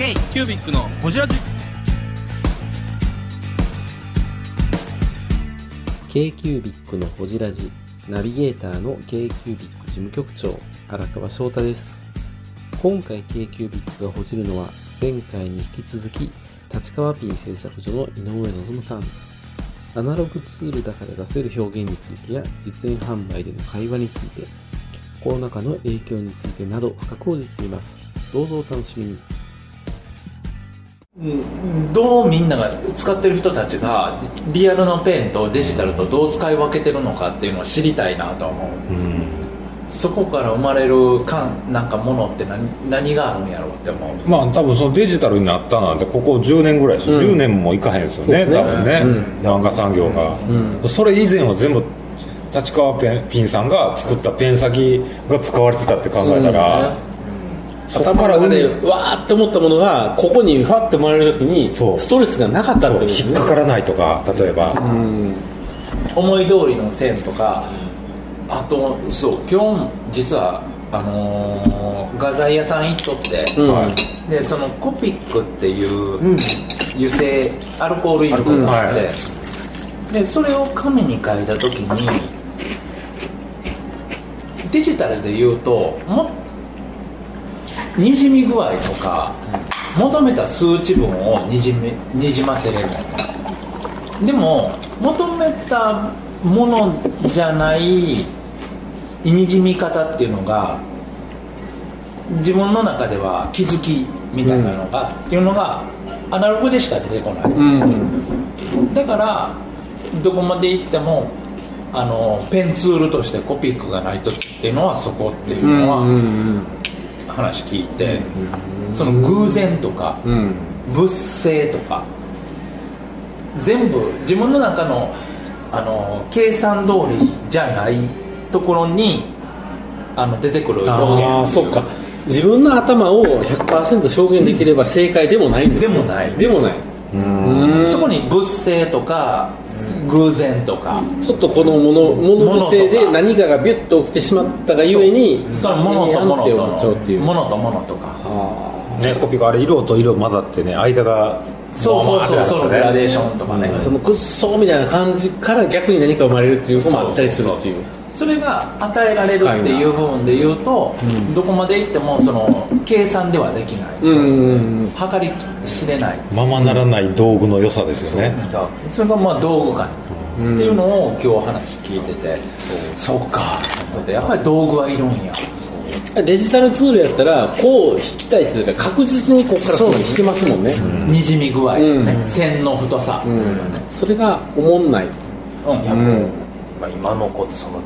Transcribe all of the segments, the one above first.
K キュービックのホジラジ。k q u b i c のほじラジナビゲーターの k q u b i c 事務局長。荒川翔太です。今回 k q u b i c がほじるのは前回に引き続き立川ピン製作所の井上望さん。アナログツールだから出せる表現についてや実演販売での会話についてコロナ禍の影響についてなど深く報じっています。どうぞお楽しみに。どうみんなが使ってる人たちがリアルのペンとデジタルとどう使い分けてるのかっていうのを知りたいなとは思う、そこから生まれるかなんかものって何何があるんやろうって思う。まあ多分そのデジタルになったなんてここ10年ぐらいですよ、10年もいかへんですよね多分ね、漫画産業が、それ以前は全部立川ペンピンさんが作ったペン先が使われてたって考えたら、そこ頭からの中でわーって思ったものがここにファッて生まれる時にそう。ストレスがなかったってことですね引っかからないとか例えば、思い通りの線とかあとそう今日実はあのー画材屋さん行っとって、うん。でそのコピックっていう油性アルコールインクがあって、でそれを紙に書いた時にデジタルで言うともにじみ具合とか求めた数値分をにじめにじませれるでも求めたものじゃないにじみ方っていうのが自分の中では気づきみたいなのが、っていうのがアナログでしか出てこない、うん。だからどこまで行ってもあのペンツールとしてコピックがないとっていうのはそこっていううんのはうん話聞いて、その偶然とか、うん。物性とか全部自分の中のあの計算通りじゃないところにあの出てくるあ表現。あそっか。自分の頭を100%表現できれば正解でもないんですね。でもない。でもない。うんそこに物性とか偶然とかちょっとこのもの物のせいで何かがビュッと起きてしまったがゆえにそう。っていう。とものとものとかね、コピーがあれ色と色混ざってね間がそうそうそうそのグラデーションとかね、そのくっそーみたいな感じから逆に何か生まれるっていうのもあったりするっていう。それが与えられるっていう部分で言うと、どこまで行ってもその計算ではできない、うん。測り知れない。ままならない道具の良さですよね、それがまあ道具感っていうのを今日話聞いてて、そっか。だってやっぱり道具はいるんや。デジタルツールやったらこう引きたいって言ったら確実にここからここに引けますもんね。にじみ具合、ね。うん。線の太さ、それが思んない。うん。まあ、今の子ってその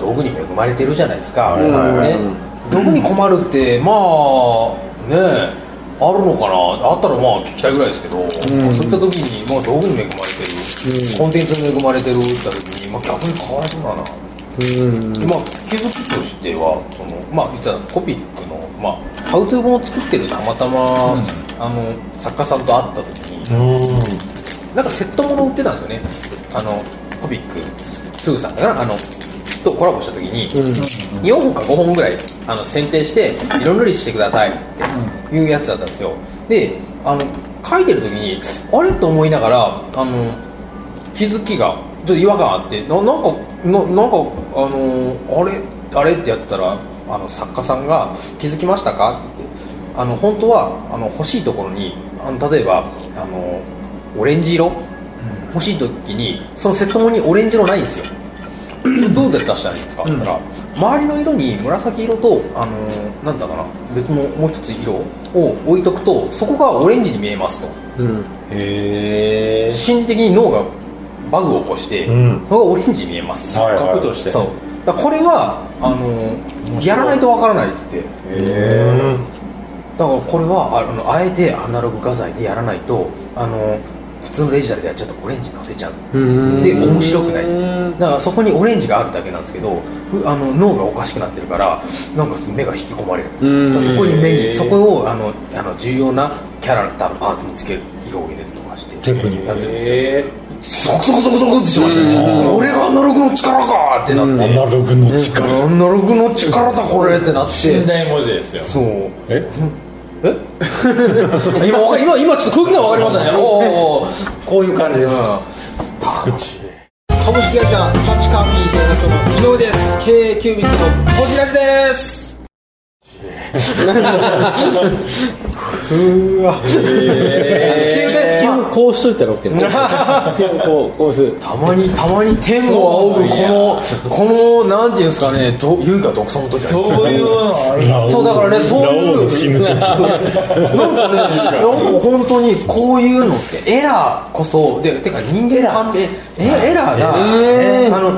道具に恵まれてるじゃないですか、はいはいはい。ね、道具に困るってまあねあるのかな。あったらまあ聞きたいぐらいですけど、まあそういった時に、まあ、道具に恵まれてる、コンテンツに恵まれてるって言った時に、まあ、逆にかわいそうだな。うん。まあ、気づきとしてはその、まあ、実はコピックの、まあ、ハウトゥー本を作ってるたまたま、あの作家さんと会った時に、なんかセットもの売ってたんですよね。あのコピック2さんかな。あのとコラボした時に、4本か5本ぐらいあの選定して色塗りしてくださいっていうやつだったんですよ。であの書いてる時にあれと思いながらあの気づきがちょっと違和感あってななんかななんかあのあれあれってやったらあの作家さんが「気づきましたか?」って言ってあの本当はあの欲しいところにあの例えばあのオレンジ色？欲しい時にそのセットものにオレンジ色ないんですよどうやって出したらいいんですかって言ったら、周りの色に紫色と、あのーなんだかな別のもう一つ色を置いとくとそこがオレンジに見えますと。うん。へえ心理的に脳がバグを起こして、ん。それがオレンジに見えます。はいはい。錯覚として。そう。だからこれはあのーやらないとわからないっつってだからこれはあのあえてアナログ画材でやらないとあの普通のデジタルでやっちゃうとオレンジ乗せちゃう。うん。で面白くない。だからそこにオレンジがあるだけなんですけどふあの脳がおかしくなってるからなんか目が引き込まれる。そこに目にそこをあのあの重要なキャラクターのパーツにつける色を入れるとかして。テクニック。やってるんですよ。ゾクゾクゾクゾクってしましたね。これがアナログの力かってなって、アナログの力。アナログの力だこれってなって。寝台文字ですよ。そう。え？え？今わかり今今ちょっと空気が分かりましたね。おーおこういう感じです。楽しい株式会社パチカーピー製作所の井上です。経営キュービックのこちらじですうわ。っていうね基本こうしといたら OK 基本こうこうする。たまにたまに天を仰ぐこのこのなんていうんですかね。ど優雅独尊の時そういうそうだからねそういう死ぬ時。なんかねなんか本当にこういうのってエラーこそでてか人間の勘弁エエラーがあの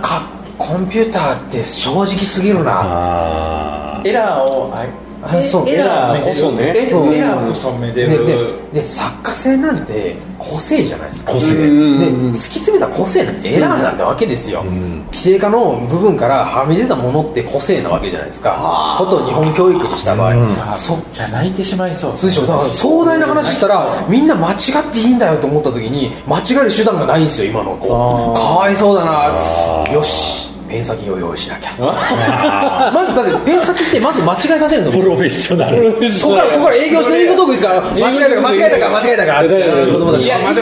かコンピューターって正直すぎるな。あエラーをああそうエラーこそね。エそうラーこそめでるででで作家性なんて個性じゃないですか。個性。で突き詰めた個性なんてエラーなんてわけですよ、規制化の部分からはみ出たものって個性なわけじゃないですか。ことを日本教育にした場合、そじゃあ泣いてしまいそうそうでしょ？だから壮大な話したらみんな間違っていいんだよと思った時に間違える手段がないんですよ今の子。かわいそうだな。よしペン先を用意しなきゃ。まずだってペン先ってまず間違えさせるんですよプロフェッショナル。ここからここから営業して営業トークですから。間違えたか間違えたか間違えたかって。子供たちいや一番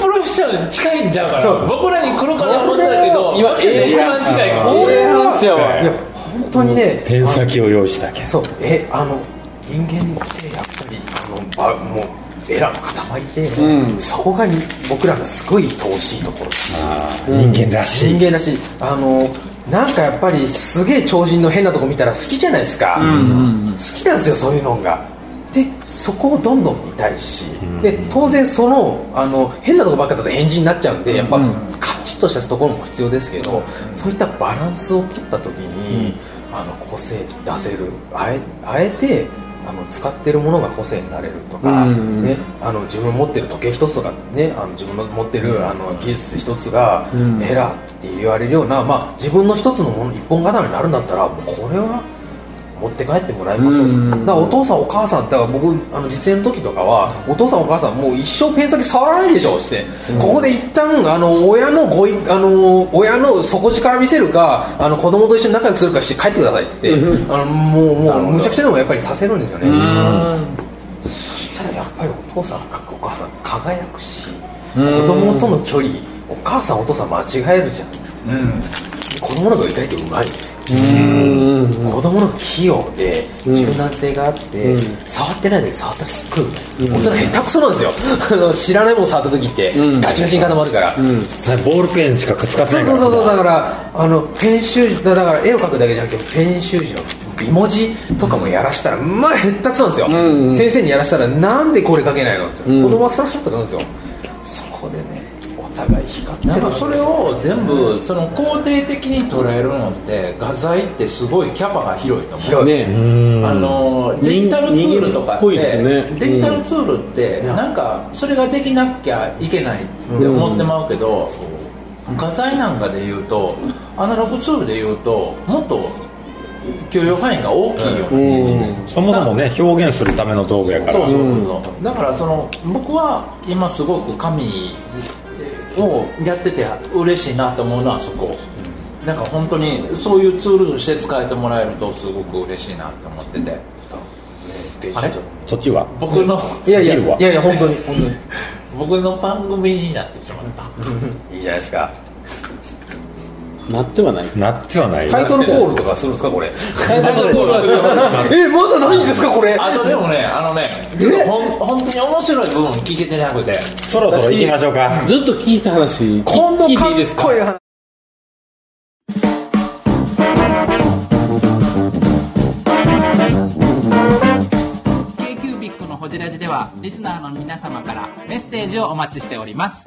プロフェッショナルに近いんちゃうかそう。ら僕らに来るかな思ったけど今一番近い。これ話やわいや本当にねペン先を用意しなきゃそう。えあの人間ってやっぱりあのばもうエラーの塊で、そこがに僕らのすごい遠しいところです。あー。人間らしい。人間だしあのなんかやっぱりすげえ超人の変なとこ見たら好きじゃないですか、好きなんですよそういうのが。でそこをどんどん見たいし、で当然そのあの変なとこばっかだと変人になっちゃうんでやっぱ、カチッとしたところも必要ですけど、そういったバランスを取った時に、あの個性出せる。あえあえてあの使ってるものが個性になれるとか、うんね、あの自分持ってる時計一つとか、ね、あの自分の持ってるあの技術一つがん。エラーって言われるような、まあ、自分の一つのもの一本刀になるんだったらもうこれは持って帰ってもらいましょう、うん。だからお父さんお母さんだから僕あの実演の時とかはお父さんお母さんもう一生ペン先触らないでしょって、ここで一旦あの親のごいあの親の底力見せるかあの子供と一緒に仲良くするかして帰ってくださいって。言って、あのもうもうむちゃくちゃでもやっぱりさせるんですよね、そしたらやっぱりお父さんお母さん輝くし子供との距離お母さんお父さん間違えるじゃんうん子供の方が意外とうまいんですよ。うん。子供の器用で柔軟性があって、触ってないのに触ったらすっごい、大人下手くそなんですよ。あの知らないもの触った時って、ん。ガチガチに固まるから、それボールペンしか使ってそうないから。そうそうそうだからあのペン習字だから絵を描くだけじゃなくてペン習字の美文字とかもやらしたらまあへったくそなんですよ、ん先生にやらしたらなんでこれ描けないのって、ん。子供はスラスラっと描くんですよ。そこでねお互い光ってるなんかそれを全部その肯定的に捉えるのって画材ってすごいキャパが広いと思う。広い。ね。うん。あのデジタルツールとかってすね。デジタルツールってなんかそれができなきゃいけないって思ってまうけど画材なんかで言うとアナログツールで言うともっと許容範囲が大きいようなそもそもね表現するための道具やから。そうそうそうそう。だからその僕は今すごく紙をやってて嬉しいなと思うのはそこ。なんか本当にそういうツールとして使えてもらえるとすごく嬉しいなって思ってて。あれ？そっちは？僕の？いやいや。いやいや本当に本当に。僕の番組になってしまった。いいじゃないですかなってはない。なってはない。タイトルコールとかするんですかこれ。タイトルコールはしようえまだないんですかこれ。あとでもねあのねちょっとほん本当に面白い部分聞けてなくて。そろそろ行きましょうか。ずっと聞いた話今度かっていいですか？こいい話ラジではリスナーの皆様からメッセージをお待ちしております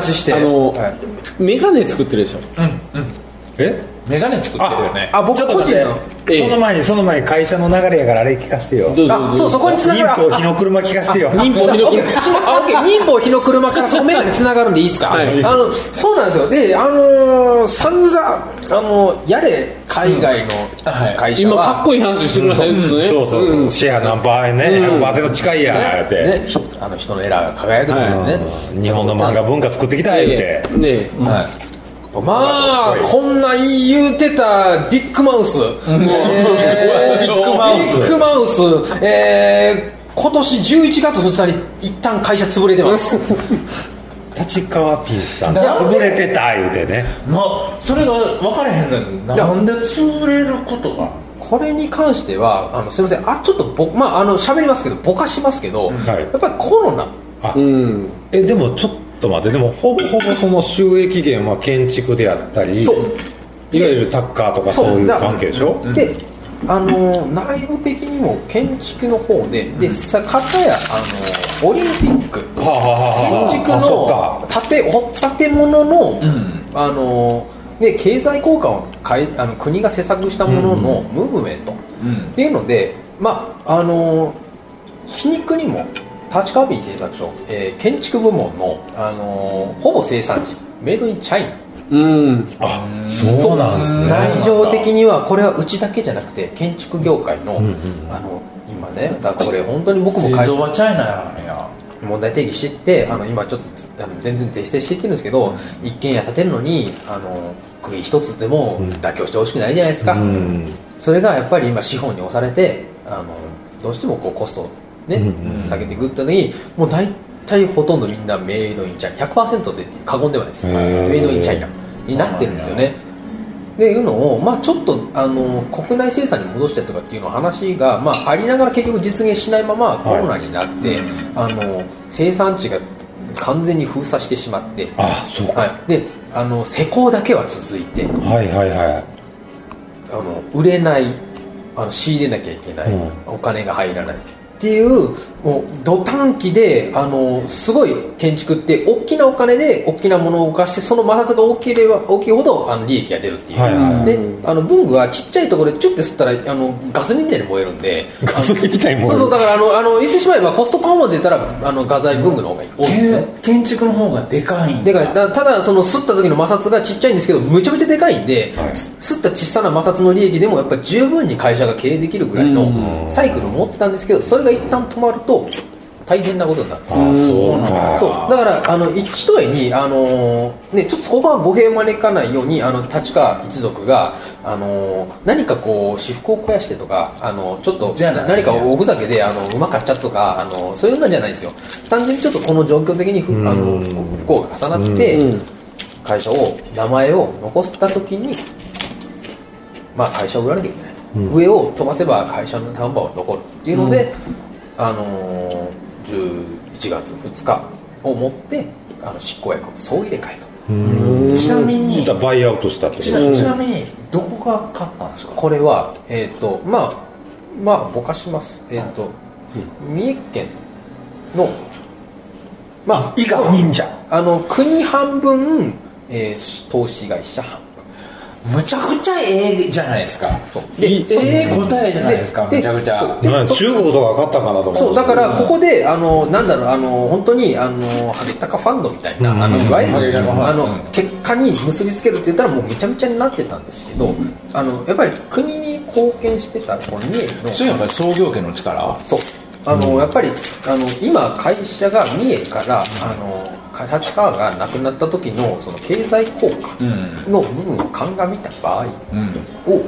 話して。あのはい。メガネ作ってるでしょえ？メガネ作ってるよね。あ僕個人の。その前にその前に会社の流れやからあれ聞かせてよ。あそうそこに繋がる。民法日の車聞かせてよ。民法日のオッケーあオッケー民法日の車からそのメガネつながるんでいいですか、はいあのそうなんですよであのー、散々あのやれ海外のはい会社は、今かっこいい話してくださいずっとねそうそうそう、シェア何パーね、100%近いやーって、ね、ひあの人のエラーが輝くとかね、日本の漫画文化作ってきたいって、ねえまあこんなん言うてたビッグマウス、えービッグマウス。ビッグマウス、えー今年11月2日に一旦会社潰れてます。立川ピンさん潰れてた言うてね。なそれが分からへんのになんで潰れることが？これに関してはあのすみません。あちょっとぼまああの喋りますけどぼかしますけど、はい。やっぱりコロナ。あ、うん。えでもちょっと待って。でもほぼほぼその収益源は建築であったりそう。いわゆるタッカーとかそう。いう関係でしょ？であの内部的にも建築の方ででさ片やあのオリンピック。はあ建築の建建物の、あので経済効果をかいあの国が施策したもののムーブメント、っていうのでまああの皮肉にも立川便製作所、えー建築部門の、あのほぼ生産地メイドインチャイナ。うん。あそうなんですね。内情的にはこれはうちだけじゃなくて建築業界の,、あの今ねだからこれ本当に僕も製会造はチャイナなんや。問題定義してってあの今ちょっとつあの全然是正していってるんですけど、一軒家建てるのにあの釘一つでも妥協してほしくないじゃないですか、うん。それがやっぱり今資本に押されてあのどうしてもこうコストをね、下げていくってのにもう大体ほとんどみんなメイドインチャイナ。100%と言って過言ではないです。メイドインチャイナになってるんですよね。っていうのを、まあ、ちょっとあの国内生産に戻してとかっていうの話が、まあ、ありながら結局実現しないままコロナになって、あの生産地が完全に封鎖してしまって、あそうか。はい、であの施工だけは続いて。はいはいはい。あの売れないあの仕入れなきゃいけない、うん。お金が入らないっていうもう土短期であのすごい建築って大きなお金で大きなものを動かしてその摩擦が大きければ大きいほどあの利益が出るっていう、はいはい。であの文具はちっちゃいところでチュッて吸ったらあのガソリンみたいに燃えるんで。ガソリンみたいに燃えるそうそうだからあのあの言ってしまえばコストパフォーマンスで言ったらあの画材文具の方が多いんですね建築の方がでかいんで。かい。だただその吸った時の摩擦がちっちゃいんですけどむちゃむちゃでかいんで、す吸った小さな摩擦の利益でもやっぱり十分に会社が経営できるぐらいのサイクルを持ってたんですけどそれが一旦止まると大変なことになってあそうか。そう。だからあの一重にあの、ね、ちょっとここは語弊を招かないようにあの立川一族があの何かこう私服を肥やしてとかあのちょっと何かおふざけであのうまかっちゃとかあのそういうのじゃないですよ。単純にちょっとこの状況的にふあの不不幸が重なって、会社を名前を残した時にまあ会社を売らなきゃいけない。と、上を飛ばせば会社の看板は残るっていうので、あのー11月2日をもってあの執行役を総入れ替えと。ちなみにバイアウトしたってちなちなみにどこが勝ったんですか？これはえっ、とまあまあぼかします。えっ、と、三重県のまあ伊賀忍者。あの国半分、えー投資会社半分むちゃくちゃええじゃないですか。そう。ええ答えじゃないですか。でむちゃくちゃ。中国とか勝ったんかなと思そうだからここであのなんだろうあの本当にあのハゲタカファンドみたいな、あのいわゆる結果に結びつけるって言ったらもうめちゃめちゃになってたんですけど、あのやっぱり国に貢献してたこの三重のそれやっぱり創業家の力？そう。あの、やっぱりあの今会社が三重からあの立川がなくなった時のその経済効果うんの部分を鑑みた場合うん。を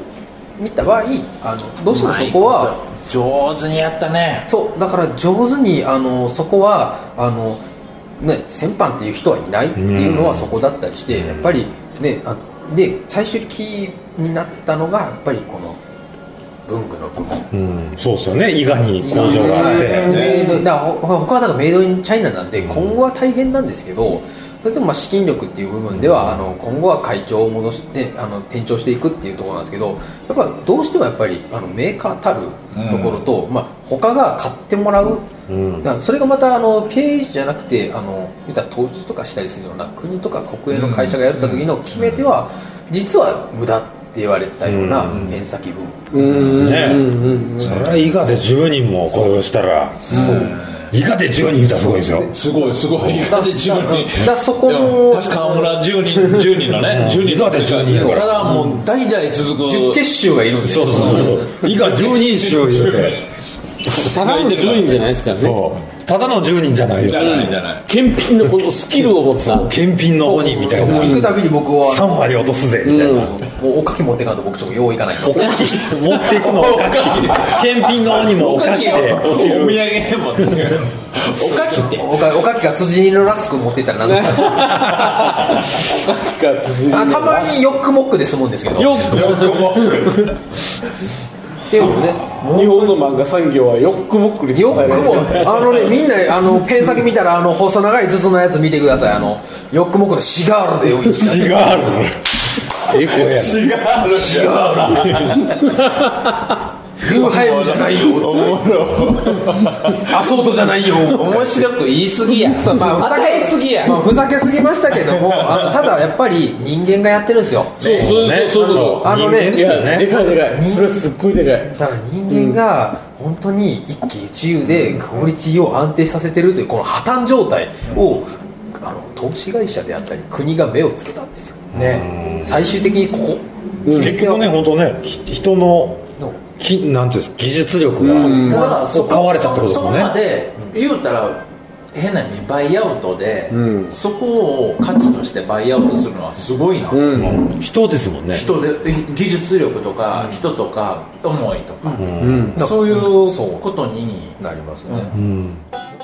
見た場合あのどうしてもそこは上手にやったね。そうだから上手にあのそこはあの、ね、先般っていう人はいないっていうのはそこだったりして、やっぱりねあで最終キーになったのがやっぱりこの文具の部分うんそうですよね。伊賀に工場があって。メイドだ他はだからメイドインチャイナなんで今後は大変なんですけどそれでもまあ資金力っていう部分ではあの今後は会長を戻してあの転調していくっていうところなんですけどやっぱどうしてもやっぱりあのメーカーたるところと、まあ、他が買ってもらう。うん。それがまたあの経営じゃなくてあの言ったら投資とかしたりするような国とか国営の会社がやった時の決め手は実は無駄って言われたようなペン先分、うん。ね。それは伊賀で10人も雇用したら伊賀で10人いたらすごいですよ。すごいすごい。だだって10人。だそこの確か川村10人10人のね。10人。の伊賀で10人やから。ただもう代々続く。十結集がいるんでそうそうそう。伊賀10人衆言うて。ただの10人じゃないですからね。そうただの10人じゃないよ。じゃないじゃない。検品のこのスキルを持った検品の鬼みたいな。行くたびに僕は3割落とすぜみたいな。もうおかき持っていかんと僕ちょっとよういかない。んですよ持っていくのおかき。検品の鬼もおかきで。お土産でも。おかきって。おかおかきが辻煮のラスク持っていったらなんとか。あたまにヨックモックで済むんですけど。よくっていうので。日本の漫画産業はヨックモックにヨックも。あのねみんなあのペン先見たらあの細長い筒のやつ見てください。あのヨックモックのシガールで用意した違うええ声やなシガール。ユーハイムじゃないよ。アソートじゃないよ。面白く言い過ぎや。そうまあ、ふざけすぎや。まあ、ふざけすぎましたけどもあのただやっぱり人間がやってるんですよ。そうそうそう。そうあのねいやでかいでかいそれすっごいでかい。だから人間が本当に一喜一憂でクオリティを安定させてるというこの破綻状態をあの投資会社であったり国が目をつけたんですよ。ね。最終的にここ。結局ね本当ねひ人ののきなんていうんですか技術力がただそこ買われたってことですそこもんね。まで言うたら変な意味バイアウトで、ん。そこを価値としてバイアウトするのはすごいな、う。ん。人ですもんね。人で技術力とか人とか思いとか、うん。そういうことになりますね、うん。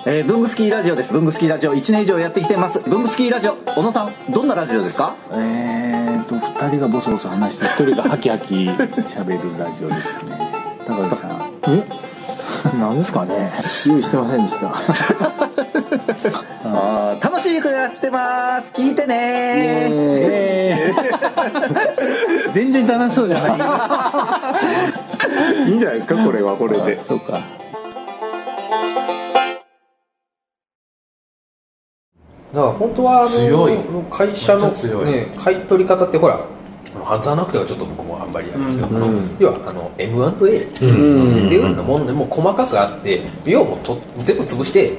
えー、ブングスキーラジオです。ブングスキーラジオ。1年以上やってきてます。ブングスキーラジオ、小野さん、どんなラジオですか？えーと、二人がボソボソ話して、一人がハキハキ喋るラジオですね。高木さん。え？何ですかね？用意してませんでした。あー楽しくやってます。聞いてねえー 全然楽しそうじゃない。いいんじゃないですか？これはこれで。そうか。だから本当はあの強い会社の、ね、買い取り方ってほらハンザーナクテはちょっと僕もあんまりあれですけど、あの要はあの M&A っていうようなものでも細かくあって要はもうと全部潰して、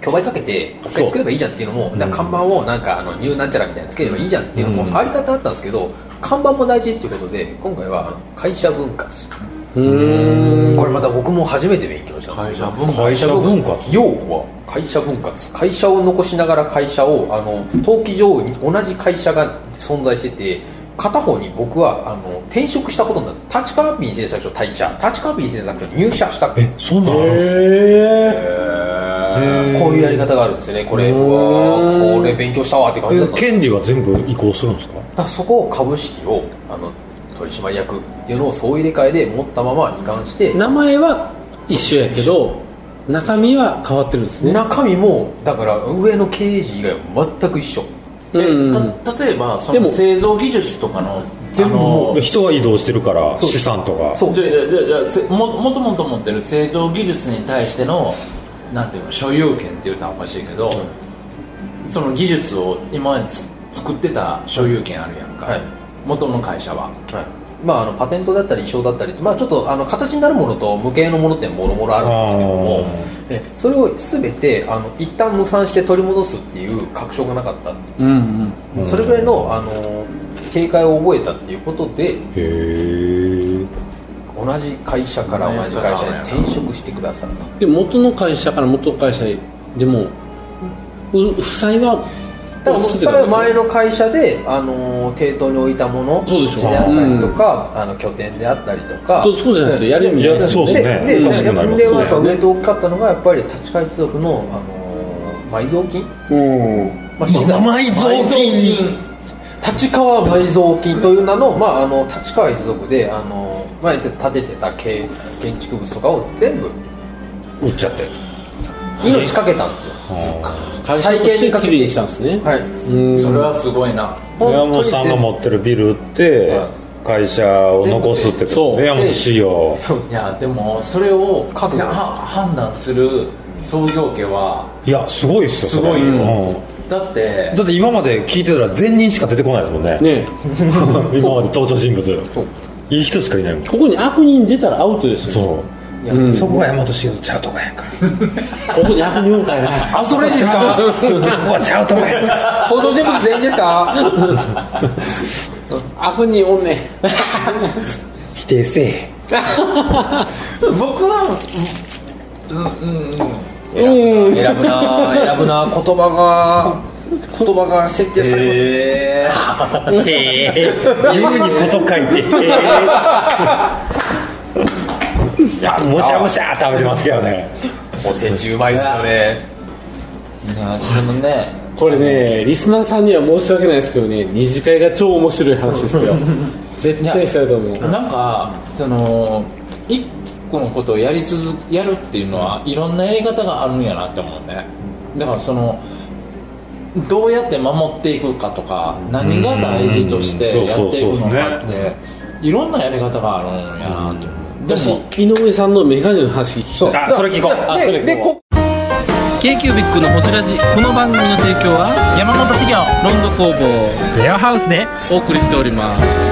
競売かけて一回作ればいいじゃんっていうのも看板をなんかあのニューなんちゃらみたいなのつければいいじゃんっていうのもあり方あったんですけど看板も大事っていうことで今回は会社分割。これまた僕も初めて勉強したんですけど会社分割。会社分割。要は会社分割。会社を残しながら会社をあの登記上に同じ会社が存在してて片方に僕はあの転職したことになるんです。立川便製作所退社。立川便製作所に入社した。えそんなんあるこういうやり方があるんですよねこれ。うわーこれ勉強したわって感じだった。んです権利は全部移行するんですか？だからそこを株式をあの取締役っていうのを総入れ替えで持ったまま移管して。名前は一緒やけど中身は変わってるんですね。中身もだから上の刑事以外は全く一緒例えばそでもの製造技術とかの全部あの人は移動してるから資産とか。そう。じゃあじゃももともと持ってる製造技術に対してのなんていうの所有権って言うたらおかしいけど、その技術を今までつ作ってた所有権あるやんか、はい。元の会社は。はいまあ、あのパテントだったり衣装だったり、まあ、ちょっとあの形になるものと無形のものってもろもろあるんですけどもえそれを全てあの一旦無産して取り戻すっていう確証がなかったっう。うんうんそれぐらいのあの警戒を覚えたっていうことでへえ同じ会社から同じ会社に転職してくださった。で元の会社から元の会社でもう負債はだから続けたわけですよ。前の会社で、あの抵当に置いたものそうでしょ。であったりとか、あの拠点であったりとか。そうそうじゃないとやる意味ないですよね。そうですね。ででおかしくなりますでやっぱ上と大きかったのがやっぱり立川一族の、あの埋蔵金、まあ、資産埋蔵金立川埋蔵金という名の,、まあ、あの立川一族であの前建ててた建建築物とかを全部売っちゃって命かけたんですよ。会社としてきれいにしたんですね。はい。うん。それはすごいな。山本さんが持ってるビルって会社を残すってこと山本仕様いやでもそれを判断する創業家はいやすごいっすよすごいよ。だってだって今まで聞いてたら善人しか出てこないですもんね。ね。今まで登場人物。いい人しかいないもん。ここに悪人出たらアウトですよ。そう、うん。そこが大和仕事ちゃうとかやんか。ここやなアウトレイジですか？ここはちゃうとかやんか。登場人物全員ですか？悪人おんね否定せえ。僕はうんうんうん。うん。選ぶな選ぶな。言葉が言葉が設定されます。え。言うにこと書いて もしゃもしゃ食べてますけどね。お手中うまいっすよね。いやそのねこれねリスナーさんには申し訳ないですけどね二次会が超面白い話ですよ。絶対そうやと思う。なんかその一個のことをやり続やるっていうのはいろんなやり方があるんやなって思うね。だからそのどうやって守っていくかとか何が大事としてやっていくのかっていろんなやり方があるんやなと思井上さんのメガネの話聞きたい。あそれ聞こう。あそれででこ k q b i c のホジラジこの番組の提供は山本資源ロンド工房レアハウスで。お送りしております